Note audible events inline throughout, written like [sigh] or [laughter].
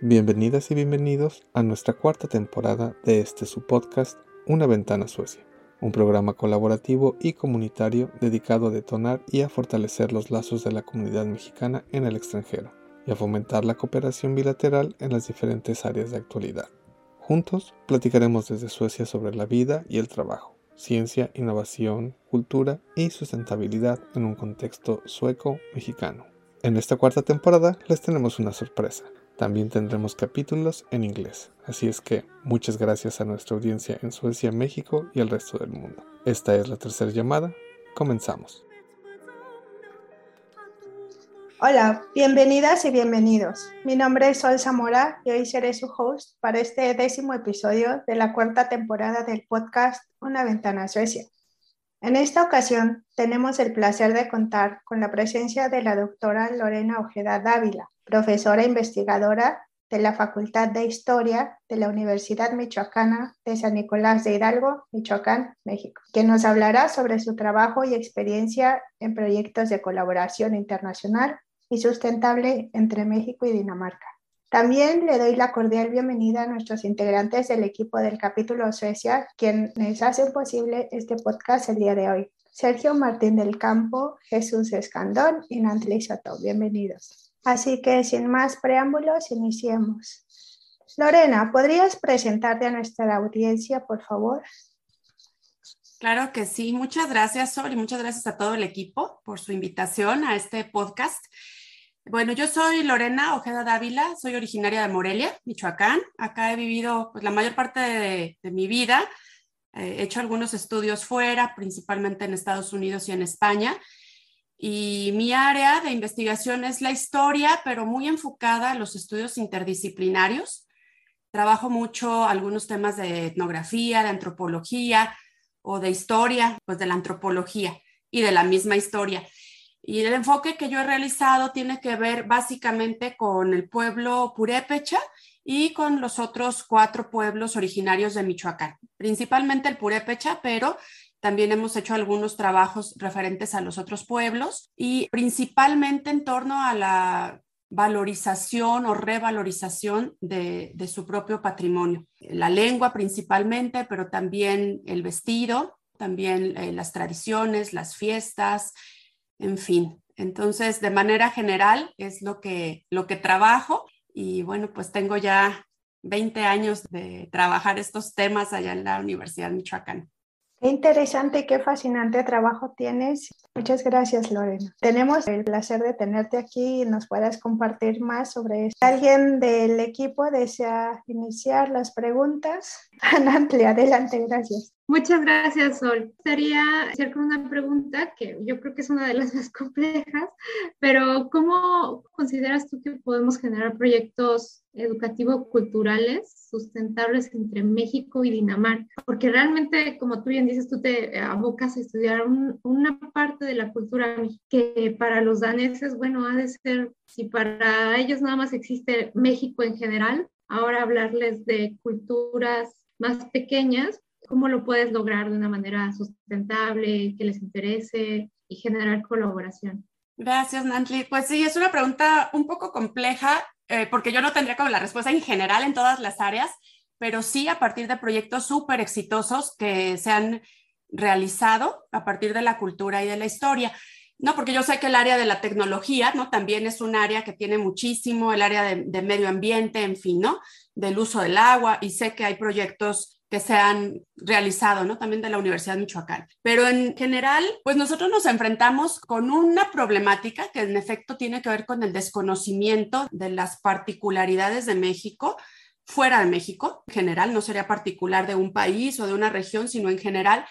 Bienvenidas y bienvenidos a nuestra cuarta temporada de este su podcast Una ventana Suecia, un programa colaborativo y comunitario dedicado a detonar y a fortalecer los lazos de la comunidad mexicana en el extranjero y a fomentar la cooperación bilateral en las diferentes áreas de actualidad. Juntos platicaremos desde Suecia sobre la vida y el trabajo, ciencia, innovación, cultura y sustentabilidad en un contexto sueco-mexicano. En esta cuarta temporada les tenemos una sorpresa. También tendremos capítulos en inglés, así es que muchas gracias a nuestra audiencia en Suecia, México y el resto del mundo. Esta es la tercera llamada, comenzamos. Hola, bienvenidas y bienvenidos. Mi nombre es Sol Zamora y hoy seré su host para este décimo episodio de la cuarta temporada del podcast Una ventana Suecia. En esta ocasión tenemos el placer de contar con la presencia de la doctora Lorena Ojeda Dávila, profesora e investigadora de la Facultad de Historia de la Universidad Michoacana de San Nicolás de Hidalgo, Michoacán, México, que nos hablará sobre su trabajo y experiencia en proyectos de colaboración internacional y sustentable entre México y Dinamarca. También le doy la cordial bienvenida a nuestros integrantes del equipo del capítulo Suecia, quienes hacen posible este podcast el día de hoy. Sergio Martín del Campo, Jesús Escandón y Nantli Soto. Bienvenidos. Así que sin más preámbulos, iniciemos. Lorena, ¿podrías presentarte a nuestra audiencia, por favor? Claro que sí. Muchas gracias, Sol, y muchas gracias a todo el equipo por su invitación a este podcast. Bueno, yo soy Lorena Ojeda Dávila, soy originaria de Morelia, Michoacán. Acá he vivido pues, la mayor parte de, mi vida. Eh, he hecho algunos estudios fuera, principalmente en Estados Unidos y en España. Y mi área de investigación es la historia, pero muy enfocada a los estudios interdisciplinarios. Trabajo mucho algunos temas de etnografía, de antropología o de historia, pues de la antropología y de la misma historia. Y el enfoque que yo he realizado tiene que ver básicamente con el pueblo purépecha y con los otros cuatro pueblos originarios de Michoacán, principalmente el purépecha, pero también hemos hecho algunos trabajos referentes a los otros pueblos y principalmente en torno a la valorización o revalorización de, su propio patrimonio. La lengua principalmente, pero también el vestido, también eh, las tradiciones, las fiestas, en fin. Entonces, de manera general es lo que, lo que trabajo y bueno, pues tengo ya 20 años de trabajar estos temas allá en la Universidad Michoacán. Qué interesante y qué fascinante trabajo tienes. Muchas gracias, Lorena. Tenemos el placer de tenerte aquí y nos puedas compartir más sobre esto. ¿Alguien del equipo desea iniciar las preguntas? [laughs] Anantli, adelante, gracias. Muchas gracias, Sol. Sería hacer con una pregunta que yo creo que es una de las [laughs] más complejas, pero ¿cómo consideras tú que podemos generar proyectos educativos culturales sustentables entre México y Dinamarca? Porque realmente, como tú bien dices, tú te abocas a estudiar una parte de la cultura que para los daneses, bueno, ha de ser, si para ellos nada más existe México en general, ahora hablarles de culturas más pequeñas, ¿Cómo lo puedes lograr de una manera sustentable, que les interese y generar colaboración? Gracias, Nantli. Pues sí, es una pregunta un poco compleja eh, porque yo no tendría como la respuesta en general en todas las áreas, pero sí a partir de proyectos súper exitosos que se han realizado a partir de la cultura y de la historia. No, porque yo sé que el área de la tecnología, ¿no? También es un área que tiene muchísimo, el área de, medio ambiente, en fin. Del uso del agua, y sé que hay proyectos que se han realizado, ¿no? También de la Universidad de Michoacán. Pero en general, pues nosotros nos enfrentamos con una problemática que en efecto tiene que ver con el desconocimiento de las particularidades de México fuera de México, en general, no sería particular de un país o de una región, sino en general.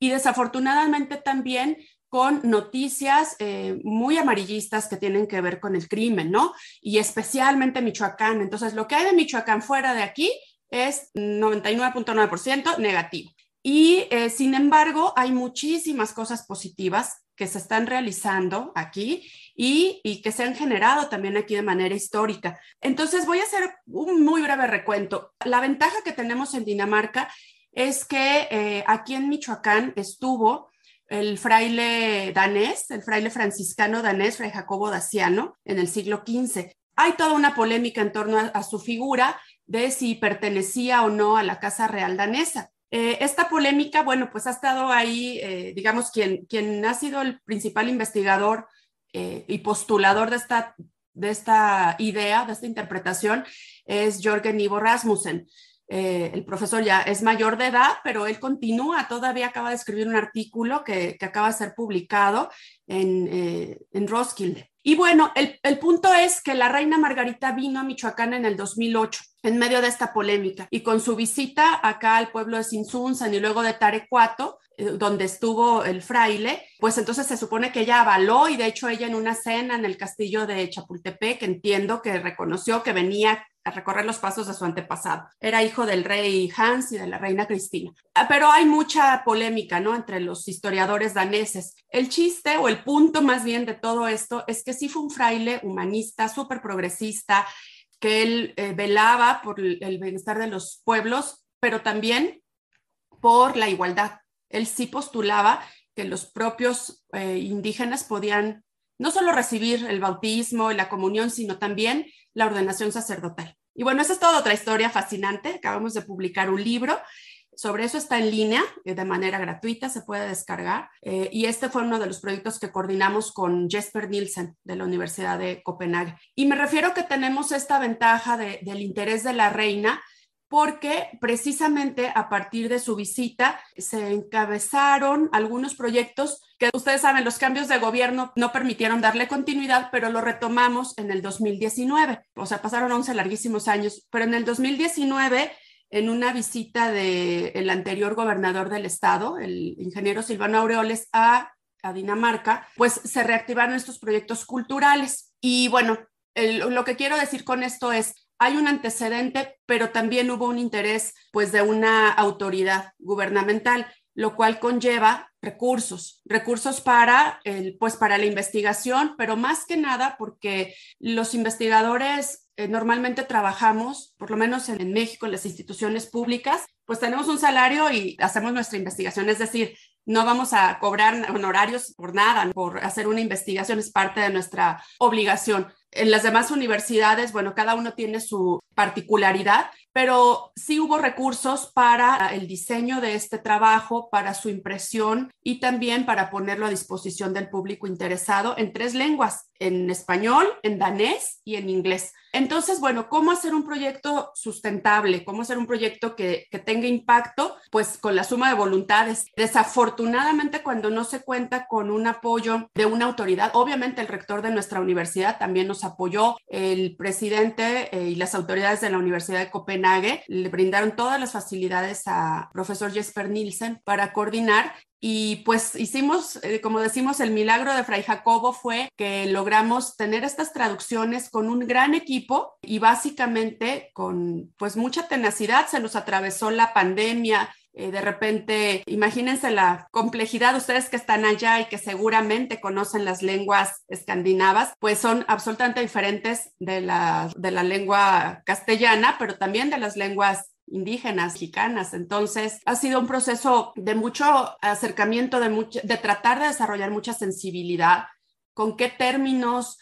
Y desafortunadamente también con noticias eh, muy amarillistas que tienen que ver con el crimen, ¿no? Y especialmente Michoacán. Entonces, lo que hay de Michoacán fuera de aquí es 99.9% negativo. Y eh, sin embargo, hay muchísimas cosas positivas que se están realizando aquí y, y, que se han generado también aquí de manera histórica. Entonces, voy a hacer un muy breve recuento. La ventaja que tenemos en Dinamarca es que eh, aquí en Michoacán estuvo el fraile danés, el fraile franciscano danés, Fray Jacobo Daciano, en el siglo XV hay toda una polémica en torno a, su figura de si pertenecía o no a la Casa Real danesa. Eh, esta polémica, bueno, pues ha estado ahí, eh, digamos, quien, quien ha sido el principal investigador eh, y postulador de esta, de esta idea, de esta interpretación, es Jorgen Ivo Rasmussen. el profesor ya es mayor de edad, pero él continúa, todavía acaba de escribir un artículo que, que acaba de ser publicado en, en Roskilde. Y bueno, el, punto es que la reina Margarita vino a Michoacán en el 2008, en medio de esta polémica, y con su visita acá al pueblo de Sinsunzan y luego de Tarecuato, donde estuvo el fraile, pues entonces se supone que ella avaló y de hecho ella en una cena en el castillo de Chapultepec, entiendo que reconoció que venía recorrer los pasos de su antepasado. Era hijo del rey Hans y de la reina Cristina. Ah, pero hay mucha polémica, ¿no? Entre los historiadores daneses. El chiste o el punto más bien de todo esto es que sí fue un fraile humanista, súper progresista, que él eh, velaba por el bienestar de los pueblos, pero también por la igualdad. Él sí postulaba que los propios eh, indígenas podían no solo recibir el bautismo y la comunión, sino también la ordenación sacerdotal. Y bueno, esa es toda otra historia fascinante. Acabamos de publicar un libro. Sobre eso está en línea, eh, de manera gratuita, se puede descargar. Eh, y este fue uno de los proyectos que coordinamos con Jesper Nielsen de la Universidad de Copenhague. Y me refiero que tenemos esta ventaja del interés de la reina porque precisamente a partir de su visita se encabezaron algunos proyectos que ustedes saben, los cambios de gobierno no permitieron darle continuidad, pero lo retomamos en el 2019. O sea, pasaron 11 larguísimos años, pero en el 2019 en una visita del anterior gobernador del estado, el ingeniero Silvano Aureoles, a, a Dinamarca, pues se reactivaron estos proyectos culturales. Y bueno, lo que quiero decir con esto es, hay un antecedente, pero también hubo un interés pues de una autoridad gubernamental, lo cual conlleva recursos, recursos para pues para la investigación, pero más que nada porque los investigadores eh, normalmente trabajamos, por lo menos en, en México, en las instituciones públicas, pues tenemos un salario y hacemos nuestra investigación, es decir, no vamos a cobrar honorarios por nada, por hacer una investigación es parte de nuestra obligación. En las demás universidades, bueno, cada uno tiene su particularidad, pero sí hubo recursos para el diseño de este trabajo, para su impresión y también para ponerlo a disposición del público interesado en tres lenguas, en español, en danés y en inglés. Entonces, bueno, ¿cómo hacer un proyecto sustentable? ¿Cómo hacer un proyecto que, que, tenga impacto? Pues con la suma de voluntades. Desafortunadamente, cuando no se cuenta con un apoyo de una autoridad, obviamente el rector de nuestra universidad también nos apoyó, el presidente eh, y las autoridades de la Universidad de Copenhague le brindaron todas las facilidades a profesor Jesper Nielsen para coordinar y pues hicimos, eh, como decimos, el milagro de Fray Jacobo fue que logramos tener estas traducciones con un gran equipo y básicamente con pues mucha tenacidad. Se nos atravesó la pandemia, eh, de repente, imagínense la complejidad, ustedes que están allá y que seguramente conocen las lenguas escandinavas, pues son absolutamente diferentes de la, de la lengua castellana, pero también de las lenguas indígenas, mexicanas. Entonces, ha sido un proceso de mucho acercamiento, de, mucho, de tratar de desarrollar mucha sensibilidad, con qué términos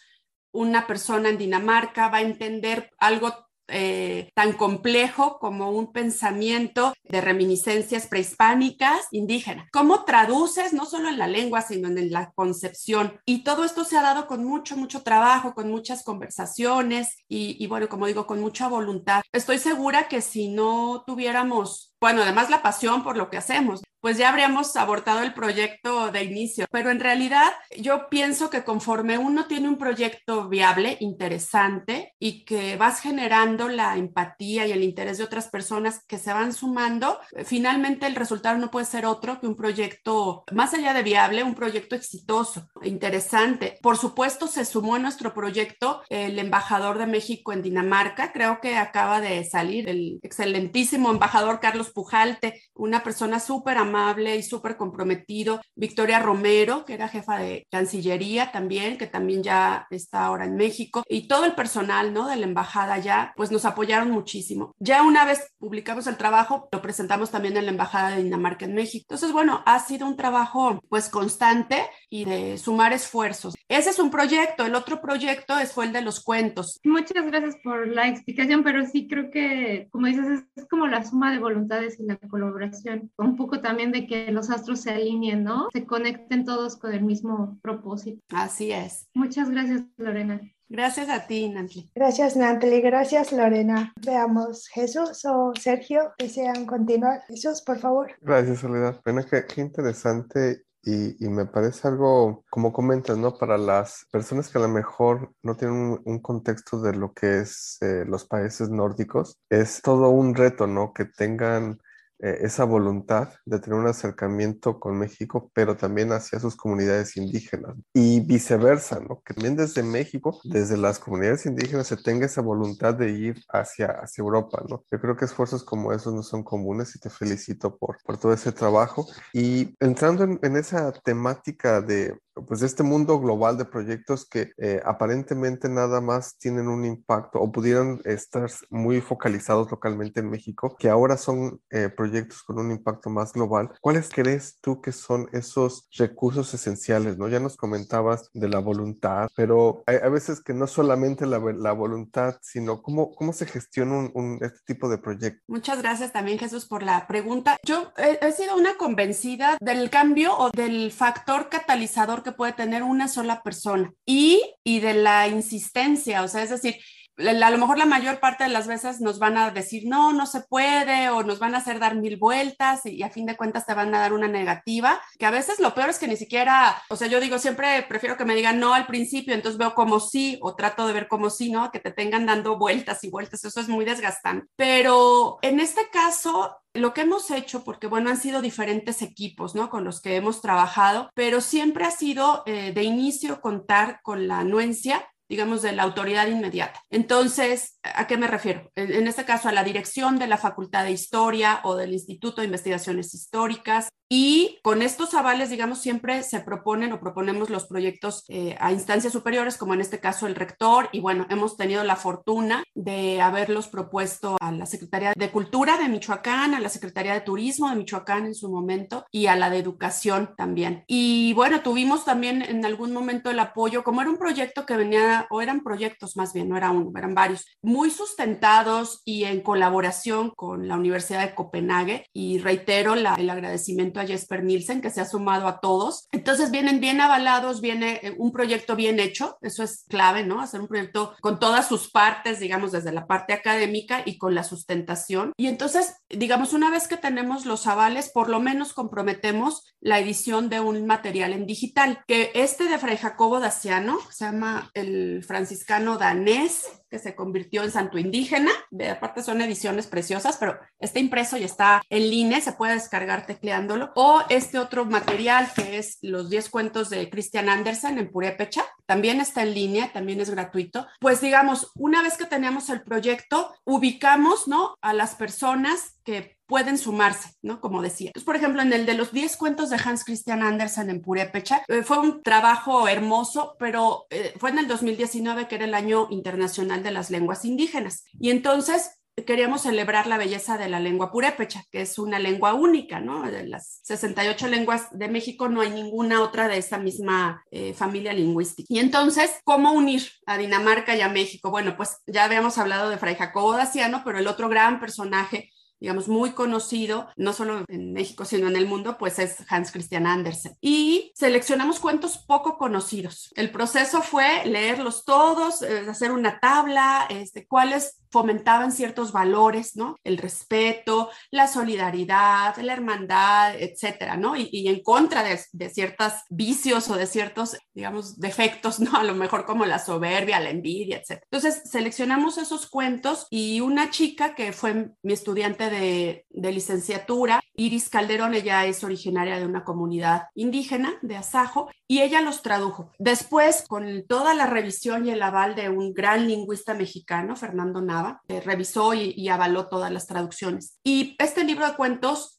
una persona en Dinamarca va a entender algo eh, tan complejo como un pensamiento de reminiscencias prehispánicas indígenas. ¿Cómo traduces no solo en la lengua, sino en la concepción? Y todo esto se ha dado con mucho, mucho trabajo, con muchas conversaciones y, y bueno, como digo, con mucha voluntad. Estoy segura que si no tuviéramos bueno, además la pasión por lo que hacemos, pues ya habríamos abortado el proyecto de inicio. Pero en realidad yo pienso que conforme uno tiene un proyecto viable, interesante y que vas generando la empatía y el interés de otras personas que se van sumando, finalmente el resultado no puede ser otro que un proyecto más allá de viable, un proyecto exitoso, interesante. Por supuesto, se sumó a nuestro proyecto el embajador de México en Dinamarca. Creo que acaba de salir el excelentísimo embajador Carlos Pujalte, una persona súper amable y súper comprometido. Victoria Romero, que era jefa de Cancillería también, que también ya está ahora en México. Y todo el personal, ¿no? De la embajada ya, pues nos apoyaron muchísimo. Ya una vez publicamos el trabajo, lo presentamos también en la embajada de Dinamarca en México. Entonces, bueno, ha sido un trabajo pues constante y de sumar esfuerzos. Ese es un proyecto, el otro proyecto fue el de los cuentos. Muchas gracias por la explicación, pero sí creo que, como dices, es, como la suma de voluntades y la colaboración, un poco también de que los astros se alineen, ¿no? Se conecten todos con el mismo propósito. Así es. Muchas gracias, Lorena. Gracias a ti, Nancy. Gracias, Nancy. Gracias, Lorena. Veamos, Jesús o Sergio, desean continuar. Jesús, por favor. Gracias, Soledad. Bueno, qué, qué interesante y, me parece algo, como comentas, ¿no? Para las personas que a lo mejor no tienen un, contexto de lo que es eh, los países nórdicos, es todo un reto, ¿no? Que tengan eh, esa voluntad de tener un acercamiento con México, pero también hacia sus comunidades indígenas y viceversa, ¿no? Que también desde México, desde las comunidades indígenas, se tenga esa voluntad de ir hacia, hacia Europa, ¿no? Yo creo que esfuerzos como esos no son comunes y te felicito por, por todo ese trabajo. Y entrando en, en esa temática de, pues este mundo global de proyectos que eh, aparentemente nada más tienen un impacto o pudieran estar muy focalizados localmente en México, que ahora son eh, proyectos con un impacto más global. ¿Cuáles crees tú que son esos recursos esenciales? ¿no? Ya nos comentabas de la voluntad, pero hay, a veces que no solamente la, la voluntad, sino cómo, cómo se gestiona un, este tipo de proyecto. Muchas gracias también Jesús por la pregunta. Yo he sido una convencida del cambio o del factor catalizador que puede tener una sola persona. Y, y de la insistencia, o sea, es decir, a lo mejor la mayor parte de las veces nos van a decir no, no se puede o nos van a hacer dar mil vueltas y, a fin de cuentas te van a dar una negativa, que a veces lo peor es que ni siquiera, o sea, yo digo siempre prefiero que me digan no al principio, entonces veo como sí o trato de ver como sí, ¿no? Que te tengan dando vueltas y vueltas, eso es muy desgastante. Pero en este caso, lo que hemos hecho, porque bueno, han sido diferentes equipos, ¿no? Con los que hemos trabajado, pero siempre ha sido eh, de inicio contar con la anuencia digamos, de la autoridad inmediata. Entonces, ¿a qué me refiero? En, este caso, a la dirección de la Facultad de Historia o del Instituto de Investigaciones Históricas. Y con estos avales, digamos, siempre se proponen o proponemos los proyectos eh, a instancias superiores, como en este caso el rector. Y bueno, hemos tenido la fortuna de haberlos propuesto a la Secretaría de Cultura de Michoacán, a la Secretaría de Turismo de Michoacán en su momento y a la de Educación también. Y bueno, tuvimos también en algún momento el apoyo, como era un proyecto que venía o eran proyectos más bien, no era uno, eran varios, muy sustentados y en colaboración con la Universidad de Copenhague. Y reitero el agradecimiento a Jesper Nielsen, que se ha sumado a todos. Entonces vienen bien avalados, viene eh, un proyecto bien hecho, eso es clave, ¿no? Hacer un proyecto con todas sus partes, digamos, desde la parte académica y con la sustentación. Y entonces, digamos, una vez que tenemos los avales, por lo menos comprometemos la edición de un material en digital, que este de Fray Jacobo Daciano, se llama el franciscano danés que se convirtió en santo indígena. Aparte son ediciones preciosas, pero está impreso y está en línea, se puede descargar tecleándolo. O este otro material que es los 10 cuentos de Christian Andersen en Purépecha, también está en línea, también es gratuito. Pues digamos, una vez que teníamos el proyecto, ubicamos, ¿no? A las personas que pueden sumarse, ¿no? Como decía. Entonces, por ejemplo, en el de los 10 cuentos de Hans Christian Andersen en Purépecha, eh, fue un trabajo hermoso, pero eh, fue en el 2019, que era el año internacional de las lenguas indígenas. Y entonces queríamos celebrar la belleza de la lengua purépecha, que es una lengua única, ¿no? De las 68 lenguas de México no hay ninguna otra de esa misma eh, familia lingüística. Y entonces, ¿cómo unir a Dinamarca y a México? Bueno, pues ya habíamos hablado de Fray Jacobo Daciano, pero el otro gran personaje digamos, muy conocido, no solo en México, sino en el mundo, pues es Hans Christian Andersen. Y seleccionamos cuentos poco conocidos. El proceso fue leerlos todos, eh, hacer una tabla, este, cuáles fomentaban ciertos valores, ¿no? El respeto, la solidaridad, la hermandad, etcétera, ¿no? Y, en contra de, de ciertos vicios o de ciertos, digamos, defectos, [laughs] ¿no? A lo mejor como la soberbia, la envidia, etcétera. Entonces, seleccionamos esos cuentos y una chica que fue mi estudiante de, licenciatura, Iris Calderón, ella es originaria de una comunidad indígena de Asajo y ella los tradujo. Después, con toda la revisión y el aval de un gran lingüista mexicano, Fernando Nava, revisó y, avaló todas las traducciones. Y este libro de cuentos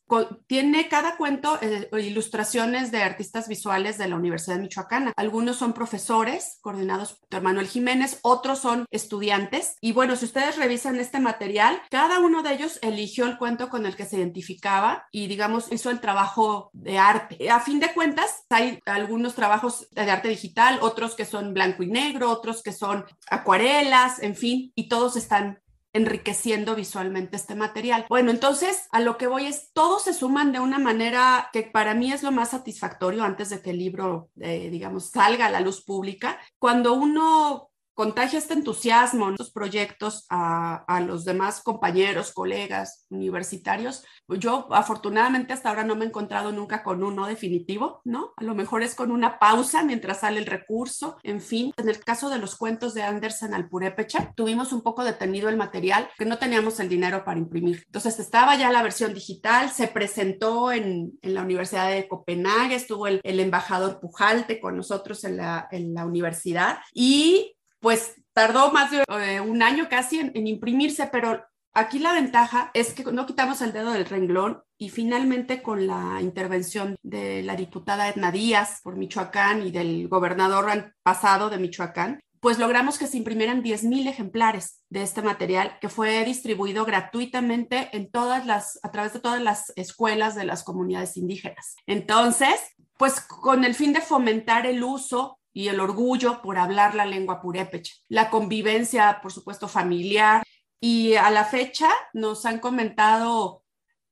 tiene cada cuento eh, ilustraciones de artistas visuales de la Universidad de Michoacán. Algunos son profesores coordinados por Manuel Jiménez, otros son estudiantes. Y bueno, si ustedes revisan este material, cada uno de ellos eligió el cuento con el que se identificaba y digamos hizo el trabajo de arte. A fin de cuentas, hay algunos trabajos de arte digital, otros que son blanco y negro, otros que son acuarelas, en fin, y todos están enriqueciendo visualmente este material. Bueno, entonces a lo que voy es, todos se suman de una manera que para mí es lo más satisfactorio antes de que el libro, eh, digamos, salga a la luz pública. Cuando uno contagia este entusiasmo en estos proyectos a, a, los demás compañeros, colegas universitarios. Yo afortunadamente hasta ahora no me he encontrado nunca con uno definitivo, ¿no? A lo mejor es con una pausa mientras sale el recurso, en fin. En el caso de los cuentos de Andersen al Purépecha, tuvimos un poco detenido el material que no teníamos el dinero para imprimir. Entonces estaba ya la versión digital, se presentó en, en la Universidad de Copenhague, estuvo el, el embajador Pujalte con nosotros en la, en la universidad y pues tardó más de eh, un año casi en, imprimirse, pero aquí la ventaja es que no quitamos el dedo del renglón y finalmente con la intervención de la diputada Edna Díaz por Michoacán y del gobernador pasado de Michoacán, pues logramos que se imprimieran 10.000 ejemplares de este material que fue distribuido gratuitamente en todas las, a través de todas las escuelas de las comunidades indígenas. Entonces, pues con el fin de fomentar el uso y el orgullo por hablar la lengua purépecha, la convivencia, por supuesto, familiar. Y a la fecha nos han comentado,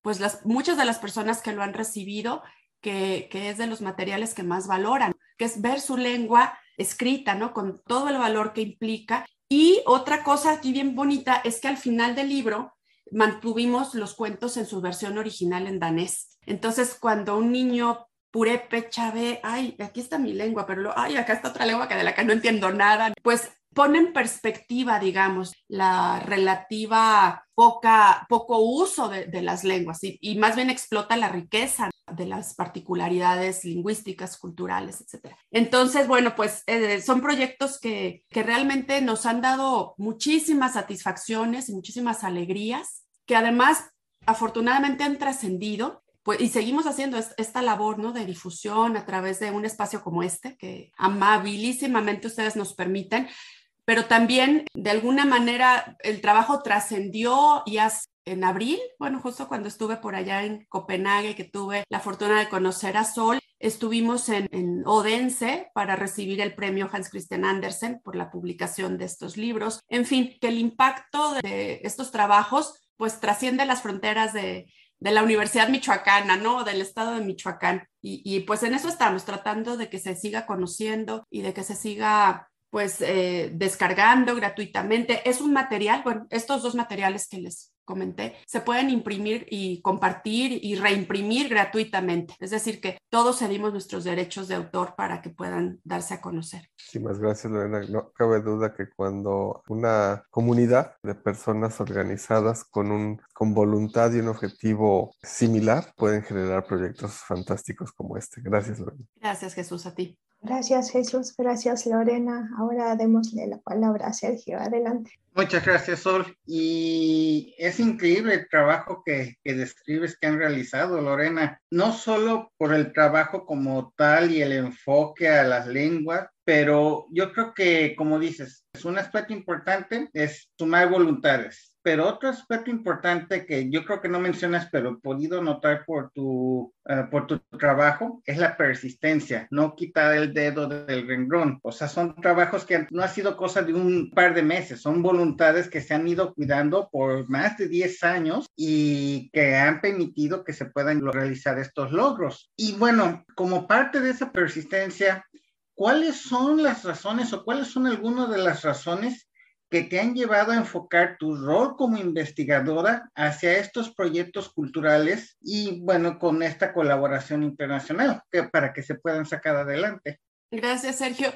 pues las, muchas de las personas que lo han recibido, que, que es de los materiales que más valoran, que es ver su lengua escrita, ¿no? Con todo el valor que implica. Y otra cosa aquí bien bonita es que al final del libro mantuvimos los cuentos en su versión original en danés. Entonces, cuando un niño purépecha ve, ay, aquí está mi lengua, pero lo, ay, acá está otra lengua que de la que no entiendo nada, pues pone en perspectiva, digamos, la relativa poca, poco uso de, de las lenguas y, y, más bien explota la riqueza de las particularidades lingüísticas, culturales, etc. Entonces, bueno, pues eh, son proyectos que, que realmente nos han dado muchísimas satisfacciones y muchísimas alegrías, que además afortunadamente han trascendido pues, y seguimos haciendo esta labor ¿no? de difusión a través de un espacio como este, que amabilísimamente ustedes nos permiten, pero también de alguna manera el trabajo trascendió y en abril, bueno, justo cuando estuve por allá en Copenhague, que tuve la fortuna de conocer a Sol, estuvimos en, en, Odense para recibir el premio Hans Christian Andersen por la publicación de estos libros. En fin, que el impacto de estos trabajos pues trasciende las fronteras de, de la Universidad Michoacana, ¿no? Del estado de Michoacán. Y, pues en eso estamos, tratando de que se siga conociendo y de que se siga pues eh, descargando gratuitamente. Es un material, bueno, estos dos materiales que les comenté, se pueden imprimir y compartir y reimprimir gratuitamente. Es decir, que todos cedimos nuestros derechos de autor para que puedan darse a conocer. Muchísimas gracias, Lorena. No cabe duda que cuando una comunidad de personas organizadas con, un, con voluntad y un objetivo similar pueden generar proyectos fantásticos como este. Gracias, Lorena. Gracias, Jesús, a ti. Gracias Jesús, gracias Lorena. Ahora démosle la palabra a Sergio. Adelante. Muchas gracias Sol. Y es increíble el trabajo que, describes que han realizado Lorena, no solo por el trabajo como tal y el enfoque a las lenguas, pero yo creo que, como dices, es un aspecto importante, es sumar voluntades. Pero otro aspecto importante que yo creo que no mencionas, pero he podido notar por tu, uh, por tu trabajo, es la persistencia, no quitar el dedo del renglón. O sea, son trabajos que no ha sido cosa de un par de meses, son voluntades que se han ido cuidando por más de 10 años y que han permitido que se puedan realizar estos logros. Y bueno, como parte de esa persistencia, ¿cuáles son las razones o cuáles son algunas de las razones que te han llevado a enfocar tu rol como investigadora hacia estos proyectos culturales y bueno, con esta colaboración internacional para que se puedan sacar adelante? Gracias, Sergio.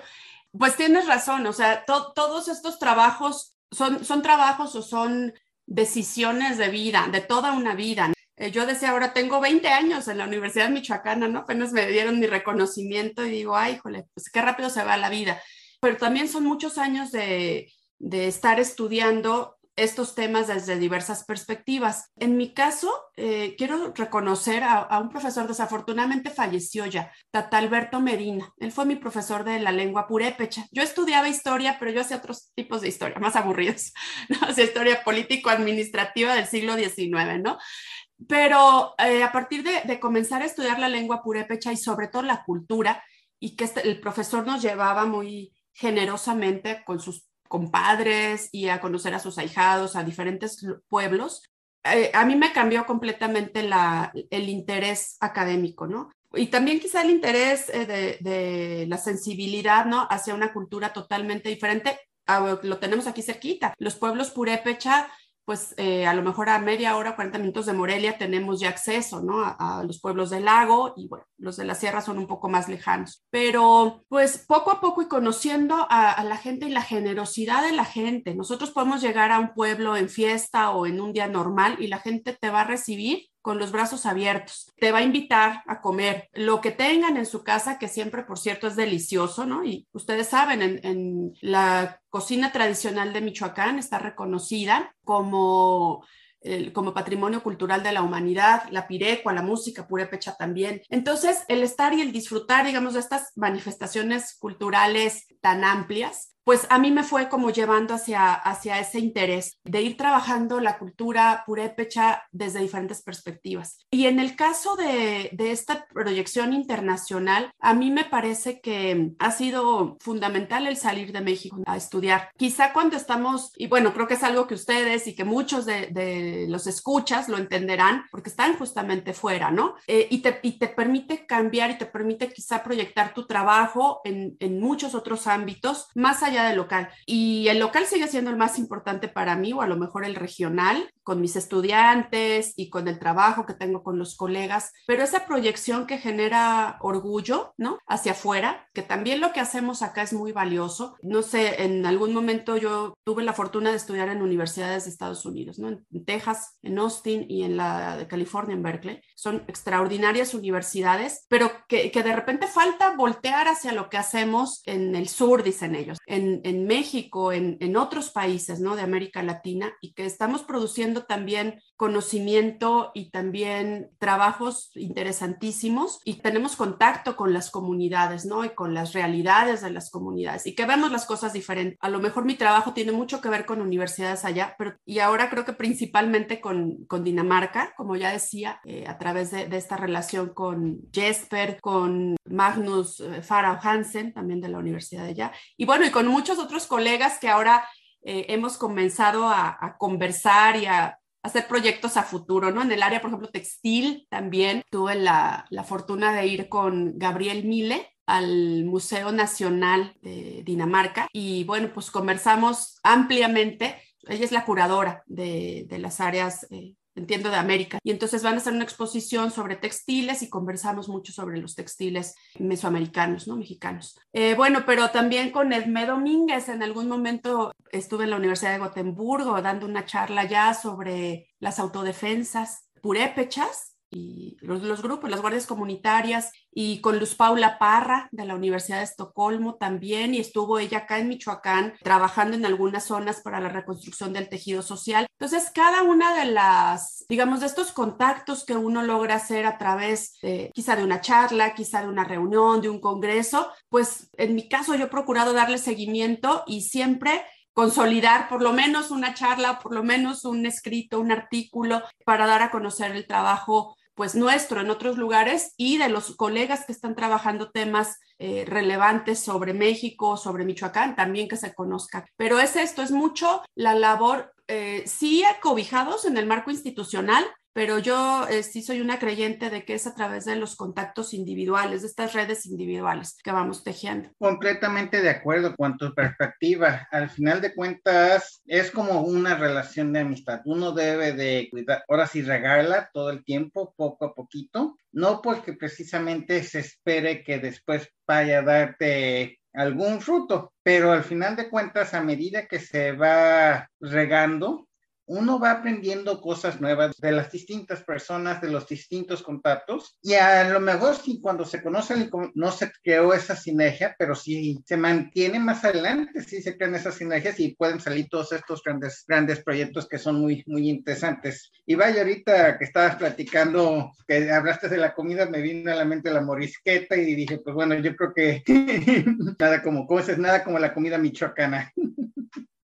Pues tienes razón, o sea, to todos estos trabajos son, son trabajos o son decisiones de vida, de toda una vida. Eh, yo decía, ahora tengo 20 años en la Universidad Michoacana, ¿no? Apenas me dieron mi reconocimiento y digo, ay, híjole, pues qué rápido se va la vida. Pero también son muchos años de, de estar estudiando estos temas desde diversas perspectivas. En mi caso, eh, quiero reconocer a, un profesor, desafortunadamente falleció ya, Tata Alberto Medina. Él fue mi profesor de la lengua purépecha. Yo estudiaba historia, pero yo hacía otros tipos de historia, más aburridos, [laughs] ¿no? Hacía historia político-administrativa del siglo XIX, ¿no? Pero eh, a partir de, comenzar a estudiar la lengua purépecha y sobre todo la cultura, y que este, el profesor nos llevaba muy generosamente con sus compadres y a conocer a sus ahijados, a diferentes pueblos, eh, a mí me cambió completamente la, el interés académico, ¿no? Y también quizá el interés eh, de, de, la sensibilidad, ¿no? Hacia una cultura totalmente diferente. Ah, lo tenemos aquí cerquita. Los pueblos purépecha pues eh, a lo mejor a media hora, 40 minutos de Morelia tenemos ya acceso, ¿no? A, los pueblos del lago y bueno, los de la sierra son un poco más lejanos. Pero pues poco a poco y conociendo a, la gente y la generosidad de la gente, nosotros podemos llegar a un pueblo en fiesta o en un día normal y la gente te va a recibir con los brazos abiertos. Te va a invitar a comer lo que tengan en su casa, que siempre, por cierto, es delicioso, ¿no? Y ustedes saben, en, la cocina tradicional de Michoacán está reconocida como como patrimonio cultural de la humanidad, la pirecua, la música purépecha también. Entonces, el estar y el disfrutar, digamos, de estas manifestaciones culturales tan amplias, pues a mí me fue como llevando hacia, hacia ese interés de ir trabajando la cultura purépecha desde diferentes perspectivas. Y en el caso de, de esta proyección internacional, a mí me parece que ha sido fundamental el salir de México a estudiar. Quizá cuando estamos, y bueno, creo que es algo que ustedes y que muchos de, los escuchas lo entenderán, porque están justamente fuera, ¿no? Eh, y, te, y te permite cambiar y te permite quizá proyectar tu trabajo en, en muchos otros ámbitos, más allá del local. Y el local sigue siendo el más importante para mí, o a lo mejor el regional, con mis estudiantes y con el trabajo que tengo con los colegas, pero esa proyección que genera orgullo, ¿no? Hacia afuera, que también lo que hacemos acá es muy valioso. No sé, en algún momento yo tuve la fortuna de estudiar en universidades de Estados Unidos, ¿no? En Texas, en Austin y en la de California, en Berkeley. Son extraordinarias universidades, pero que, que de repente falta voltear hacia lo que hacemos en el sur, dicen ellos, en México, en, en otros países, ¿no? De América Latina y que estamos produciendo también conocimiento y también trabajos interesantísimos y tenemos contacto con las comunidades, ¿no? Y con las realidades de las comunidades y que vemos las cosas diferentes. A lo mejor mi trabajo tiene mucho que ver con universidades allá, pero y ahora creo que principalmente con, con Dinamarca, como ya decía, eh, a través de, de, esta relación con Jesper, con Magnus eh, Farah Hansen, también de la Universidad de allá, y bueno, y con muchos otros colegas que ahora eh, hemos comenzado a, conversar y a hacer proyectos a futuro, ¿no? En el área, por ejemplo, textil también tuve la, la fortuna de ir con Gabriel Mile al Museo Nacional de Dinamarca y bueno, pues conversamos ampliamente. Ella es la curadora de, de las áreas eh, entiendo, de América. Y entonces van a hacer una exposición sobre textiles y conversamos mucho sobre los textiles mesoamericanos, ¿no? Mexicanos. Eh, bueno, pero también con Edmé Domínguez, en algún momento estuve en la Universidad de Gotemburgo dando una charla ya sobre las autodefensas purépechas y los, grupos, las guardias comunitarias, y con Luz Paula Parra de la Universidad de Estocolmo también, y estuvo ella acá en Michoacán trabajando en algunas zonas para la reconstrucción del tejido social. Entonces, cada una de las, digamos, de estos contactos que uno logra hacer a través de, quizá de una charla, quizá de una reunión, de un congreso, pues en mi caso yo he procurado darle seguimiento y siempre consolidar por lo menos una charla, por lo menos un escrito, un artículo para dar a conocer el trabajo pues nuestro en otros lugares y de los colegas que están trabajando temas eh, relevantes sobre México, sobre Michoacán, también que se conozca. Pero es esto, es mucho la labor, eh, sí acobijados en el marco institucional, pero yo eh, sí soy una creyente de que es a través de los contactos individuales, de estas redes individuales que vamos tejiendo. Completamente de acuerdo con tu perspectiva. Al final de cuentas, es como una relación de amistad. Uno debe de cuidar, ahora sí regarla todo el tiempo, poco a poquito, no porque precisamente se espere que después vaya a darte algún fruto, pero al final de cuentas, a medida que se va regando, uno va aprendiendo cosas nuevas de las distintas personas, de los distintos contactos y a lo mejor sí cuando se conocen no se creó esa sinergia, pero sí se mantiene más adelante, sí se crean esas sinergias y pueden salir todos estos grandes, grandes proyectos que son muy, muy interesantes. Y vaya, ahorita que estabas platicando, que hablaste de la comida, me vino a la mente la morisqueta y dije, pues bueno, yo creo que [laughs] nada como, ¿cómo es? Nada como la comida michoacana.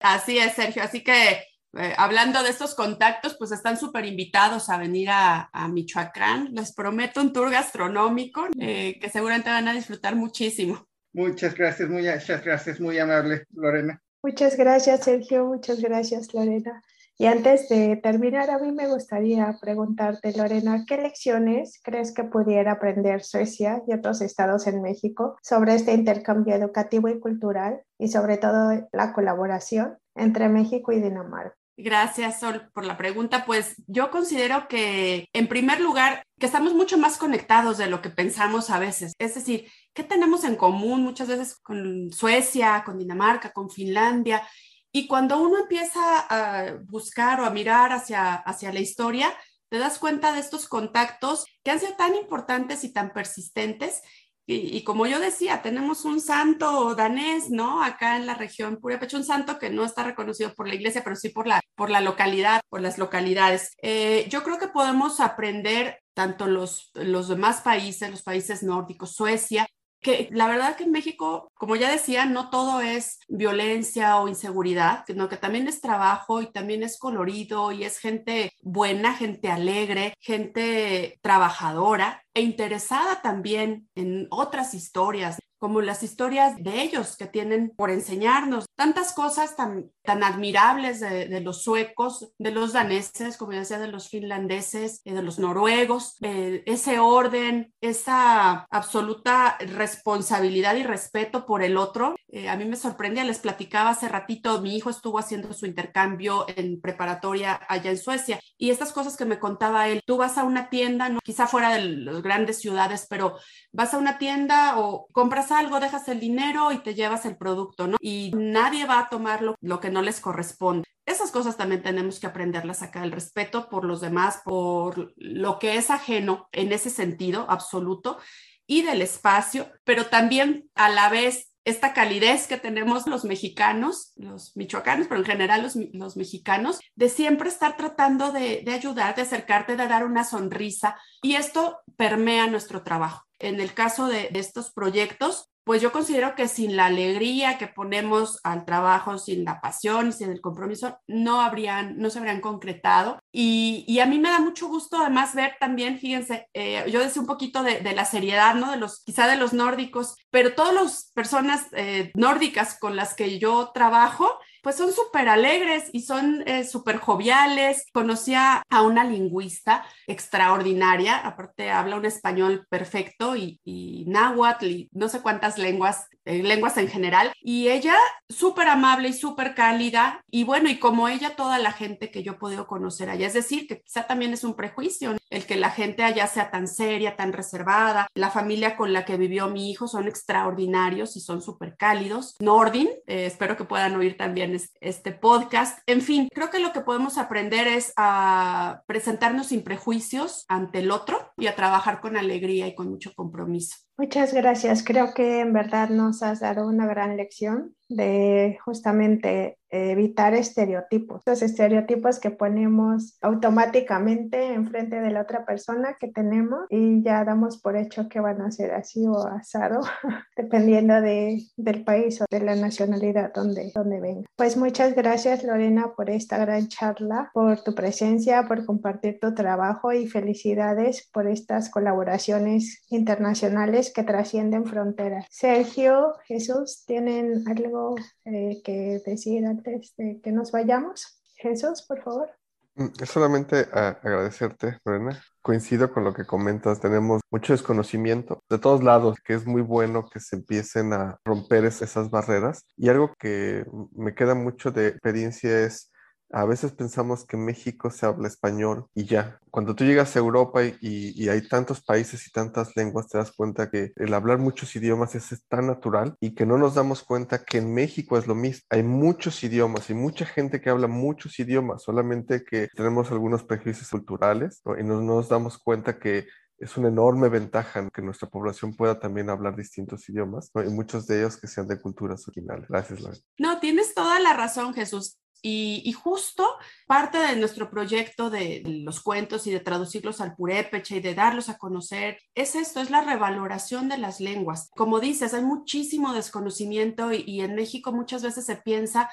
Así es, Sergio. Así que eh, hablando de estos contactos, pues están súper invitados a venir a, Michoacán. Les prometo un tour gastronómico eh, que seguramente van a disfrutar muchísimo. Muchas gracias, muchas gracias, muy amable, Lorena. Muchas gracias, Sergio. Muchas gracias, Lorena. Y antes de terminar, a mí me gustaría preguntarte, Lorena, ¿qué lecciones crees que pudiera aprender Suecia y otros estados en México sobre este intercambio educativo y cultural y sobre todo la colaboración entre México y Dinamarca? Gracias, Sol, por la pregunta. Pues yo considero que, en primer lugar, que estamos mucho más conectados de lo que pensamos a veces. Es decir, ¿qué tenemos en común muchas veces con Suecia, con Dinamarca, con Finlandia? Y cuando uno empieza a buscar o a mirar hacia, hacia la historia, te das cuenta de estos contactos que han sido tan importantes y tan persistentes. Y, como yo decía, tenemos un santo danés, ¿no? Acá en la región Purepecho, un santo que no está reconocido por la iglesia, pero sí por la, por la localidad, por las localidades. Eh, yo creo que podemos aprender tanto los, los demás países, los países nórdicos, Suecia, que la verdad que en México, como ya decía, no todo es violencia o inseguridad, sino que también es trabajo y también es colorido y es gente buena, gente alegre, gente trabajadora e interesada también en otras historias, como las historias de ellos que tienen por enseñarnos tantas cosas tan, tan admirables de, los suecos, de los daneses, como decía, de los finlandeses, de los noruegos, ese orden, esa absoluta responsabilidad y respeto por el otro. Eh, a mí me sorprendía, les platicaba hace ratito, mi hijo estuvo haciendo su intercambio en preparatoria allá en Suecia y estas cosas que me contaba él, tú vas a una tienda, ¿no? quizá fuera de las grandes ciudades, pero vas a una tienda o compras algo, dejas el dinero y te llevas el producto, ¿no? Y nadie va a tomar lo, que no les corresponde. Esas cosas también tenemos que aprenderlas acá, el respeto por los demás, por lo que es ajeno en ese sentido absoluto y del espacio, pero también a la vez esta calidez que tenemos los mexicanos, los michoacanos, pero en general los, mexicanos, de siempre estar tratando de, de ayudar, de acercarte, de dar una sonrisa. Y esto permea nuestro trabajo. En el caso de, de estos proyectos, pues yo considero que sin la alegría que ponemos al trabajo, sin la pasión y sin el compromiso, no habrían, no se habrían concretado. Y, a mí me da mucho gusto además ver también, fíjense, eh, yo decía un poquito de, la seriedad, ¿no? De los, quizá de los nórdicos, pero todas las personas eh, nórdicas con las que yo trabajo, pues son súper alegres y son eh, súper joviales. Conocía a una lingüista extraordinaria, aparte habla un español perfecto y, y náhuatl y no sé cuántas lenguas, eh, lenguas en general. Y ella súper amable y súper cálida. Y bueno, y como ella, toda la gente que yo he podido conocer allá. Es decir, que quizá también es un prejuicio el que la gente allá sea tan seria, tan reservada. La familia con la que vivió mi hijo son extraordinarios y son súper cálidos. Nordin, eh, espero que puedan oír también este podcast. En fin, creo que lo que podemos aprender es a presentarnos sin prejuicios ante el otro y a trabajar con alegría y con mucho compromiso. Muchas gracias. Creo que en verdad nos has dado una gran lección de justamente evitar estereotipos, los estereotipos que ponemos automáticamente enfrente de la otra persona que tenemos y ya damos por hecho que van a ser así o asado, [laughs] dependiendo de, del país o de la nacionalidad donde, donde venga. Pues muchas gracias Lorena por esta gran charla, por tu presencia, por compartir tu trabajo y felicidades por estas colaboraciones internacionales que trascienden fronteras. Sergio, Jesús, ¿tienen algo eh, que decir antes de que nos vayamos? Jesús, por favor. Mm, solamente agradecerte, Lorena. Coincido con lo que comentas, tenemos mucho desconocimiento de todos lados, que es muy bueno que se empiecen a romper esas barreras. Y algo que me queda mucho de experiencia es A veces pensamos que en México se habla español y ya. Cuando tú llegas a Europa y, hay tantos países y tantas lenguas, te das cuenta que el hablar muchos idiomas es, es tan natural y que no nos damos cuenta que en México es lo mismo. Hay muchos idiomas y mucha gente que habla muchos idiomas, solamente que tenemos algunos prejuicios culturales y no nos damos cuenta que es una enorme ventaja que nuestra población pueda también hablar distintos idiomas y muchos de ellos que sean de culturas originales. Gracias, Laura. No, tienes toda la razón, Jesús. Y, justo parte de nuestro proyecto de los cuentos y de traducirlos al purépecha y de darlos a conocer es esto, es la revaloración de las lenguas. Como dices, hay muchísimo desconocimiento y en México muchas veces se piensa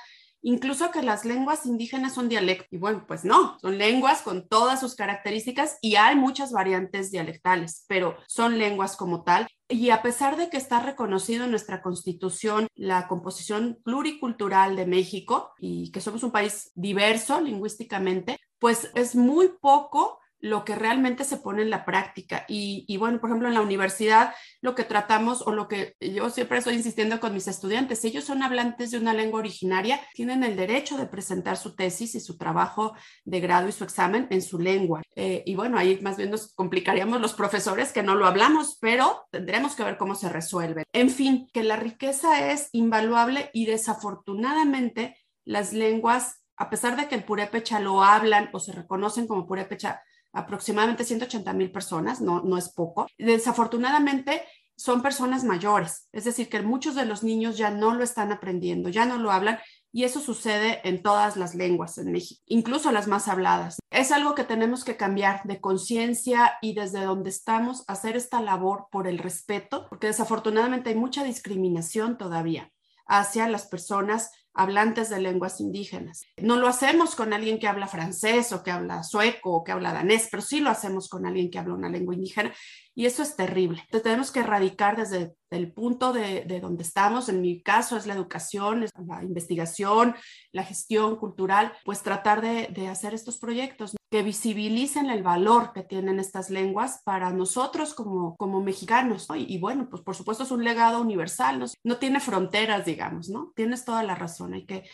incluso que las lenguas indígenas son dialectos. Y bueno, pues no, son lenguas con todas sus características y hay muchas variantes dialectales, pero son lenguas como tal. Y a pesar de que está reconocido en nuestra constitución la composición pluricultural de México y que somos un país diverso lingüísticamente, pues es muy poco lo que realmente se pone en la práctica. Y, bueno, por ejemplo, en la universidad lo que tratamos o lo que yo siempre estoy insistiendo con mis estudiantes, si ellos son hablantes de una lengua originaria, tienen el derecho de presentar su tesis y su trabajo de grado y su examen en su lengua. Eh, y bueno, ahí más bien nos complicaríamos los profesores que no lo hablamos, pero tendremos que ver cómo se resuelve. En fin, que la riqueza es invaluable y desafortunadamente las lenguas a pesar de que el purépecha lo hablan o se reconocen como purépecha aproximadamente 180 mil personas, no, no es poco. Desafortunadamente, son personas mayores, es decir, que muchos de los niños ya no lo están aprendiendo, ya no lo hablan y eso sucede en todas las lenguas en México, incluso las más habladas. Es algo que tenemos que cambiar de conciencia y desde donde estamos hacer esta labor por el respeto, porque desafortunadamente hay mucha discriminación todavía hacia las personas hablantes de lenguas indígenas. No lo hacemos con alguien que habla francés o que habla sueco o que habla danés, pero sí lo hacemos con alguien que habla una lengua indígena y eso es terrible. Entonces tenemos que erradicar desde el punto de, donde estamos, en mi caso es la educación, la investigación, la gestión cultural, pues tratar de, hacer estos proyectos que visibilicen el valor que tienen estas lenguas para nosotros como, como mexicanos. Y, y, bueno, pues por supuesto es un legado universal, ¿no? no tiene fronteras, digamos, ¿no? Tienes toda la razón, hay que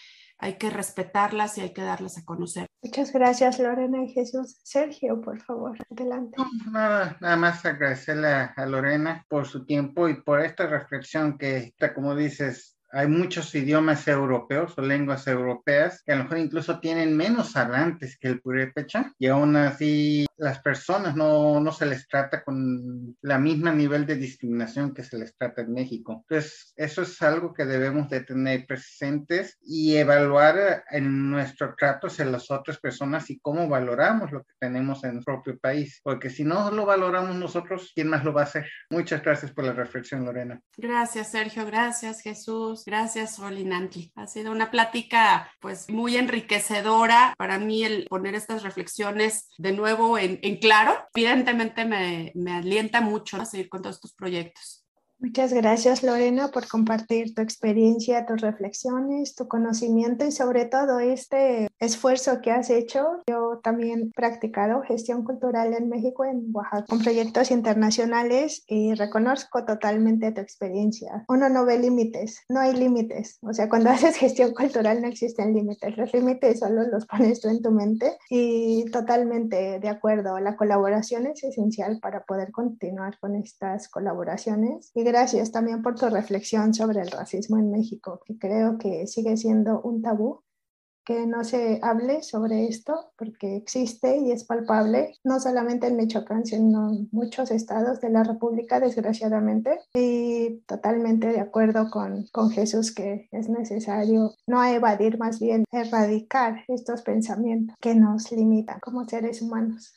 hay que respetarlas y hay que darlas a conocer. Muchas gracias, Lorena y Jesús. Sergio, por favor, adelante. nada, nada más agradecerle a, Lorena por su tiempo y por esta reflexión que, como dices, hay muchos idiomas europeos o lenguas europeas que a lo mejor incluso tienen menos hablantes que el purépecha y aún así las personas no, no se les trata con la misma nivel de discriminación que se les trata en México. Entonces, eso es algo que debemos de tener presentes y evaluar en nuestro trato hacia las otras personas y cómo valoramos lo que tenemos en nuestro propio país. Porque si no lo valoramos nosotros, ¿quién más lo va a hacer? Muchas gracias por la reflexión, Lorena. Gracias, Sergio. Gracias, Jesús. Gracias, Nantli. Ha sido una plática pues muy enriquecedora para mí el poner estas reflexiones de nuevo en, claro. Evidentemente me, me alienta mucho a seguir con todos estos proyectos. Muchas gracias Lorena por compartir tu experiencia, tus reflexiones, tu conocimiento y sobre todo este esfuerzo que has hecho. Yo también he practicado gestión cultural en México, en Oaxaca, con proyectos internacionales y reconozco totalmente tu experiencia. Uno no ve límites, no hay límites. O sea, cuando [laughs] haces gestión cultural no existen límites. Los límites solo los pones tú en tu mente y totalmente de acuerdo. La colaboración es esencial para poder continuar con estas colaboraciones. Y gracias también por tu reflexión sobre el racismo en México, que creo que sigue siendo un tabú que no se hable sobre esto porque existe y es palpable, no solamente en Michoacán, sino en muchos estados de la República, desgraciadamente. Y totalmente de acuerdo con, con Jesús que es necesario no evadir, más bien erradicar estos pensamientos que nos limitan como seres humanos.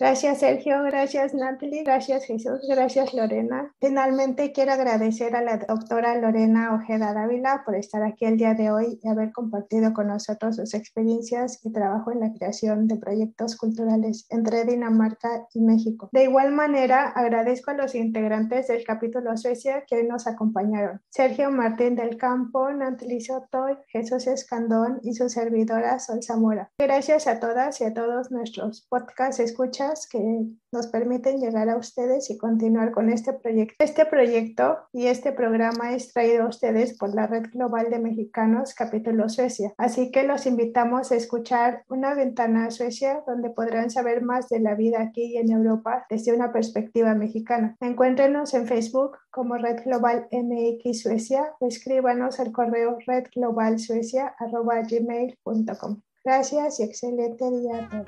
Gracias Sergio, gracias Natalie, gracias Jesús, gracias Lorena. Finalmente quiero agradecer a la doctora Lorena Ojeda Dávila por estar aquí el día de hoy y haber compartido con nosotros sus experiencias y trabajo en la creación de proyectos culturales entre Dinamarca y México. De igual manera, agradezco a los integrantes del capítulo Suecia que hoy nos acompañaron. Sergio Martín del Campo, Natalie Sotoy, Jesús Escandón y su servidora Sol Zamora. Gracias a todas y a todos nuestros podcast escuchas que nos permiten llegar a ustedes y continuar con este proyecto. Este proyecto y este programa es traído a ustedes por la Red Global de Mexicanos, capítulo Suecia. Así que los invitamos a escuchar Una ventana a Suecia, donde podrán saber más de la vida aquí y en Europa desde una perspectiva mexicana. Encuéntrenos en Facebook como Red Global MX Suecia o escríbanos al correo redglobalsuecia.gmail.com. Gracias y excelente día a todos.